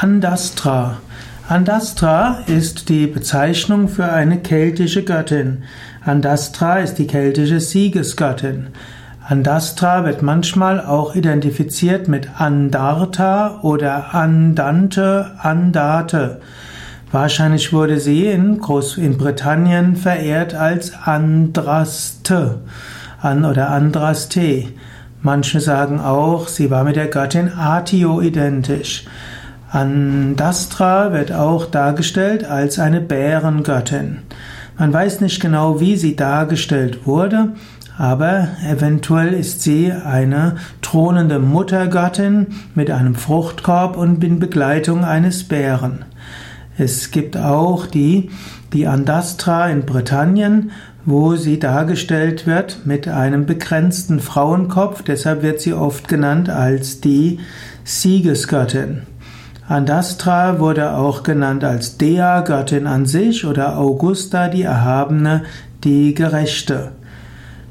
Andastra. Andastra ist die Bezeichnung für eine keltische Göttin. Andastra ist die keltische Siegesgöttin. Andastra wird manchmal auch identifiziert mit Andarta oder Andante, Andate. Wahrscheinlich wurde sie in, Groß Britannien verehrt als Andraste an oder Andraste. Manche sagen auch, sie war mit der Göttin Atio identisch. Andastra wird auch dargestellt als eine Bärengöttin. Man weiß nicht genau, wie sie dargestellt wurde, aber eventuell ist sie eine thronende Muttergöttin mit einem Fruchtkorb und in Begleitung eines Bären. Es gibt auch die, die Andastra in Britannien, wo sie dargestellt wird mit einem begrenzten Frauenkopf, deshalb wird sie oft genannt als die Siegesgöttin. Andastra wurde auch genannt als Dea, Göttin an sich, oder Augusta, die Erhabene, die Gerechte.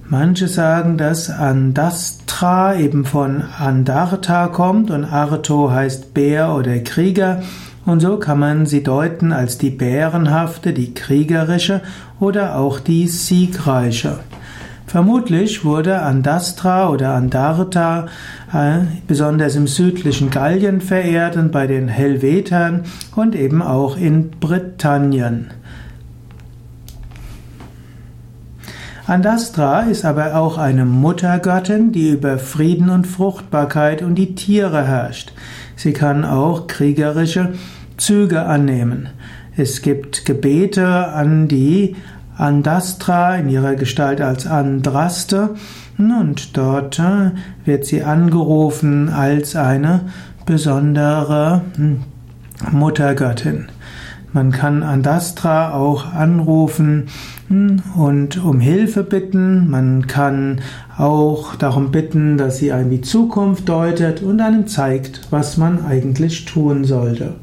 Manche sagen, dass Andastra eben von Andarta kommt und Arto heißt Bär oder Krieger und so kann man sie deuten als die bärenhafte, die kriegerische oder auch die siegreiche. Vermutlich wurde Andastra oder Andarta äh, besonders im südlichen Gallien verehrt und bei den Helvetern und eben auch in Britannien. Andastra ist aber auch eine Muttergöttin, die über Frieden und Fruchtbarkeit und die Tiere herrscht. Sie kann auch kriegerische Züge annehmen. Es gibt Gebete an die Andastra in ihrer Gestalt als Andraste und dort äh, wird sie angerufen als eine besondere hm, Muttergöttin. Man kann Andastra auch anrufen hm, und um Hilfe bitten. Man kann auch darum bitten, dass sie einem die Zukunft deutet und einem zeigt, was man eigentlich tun sollte.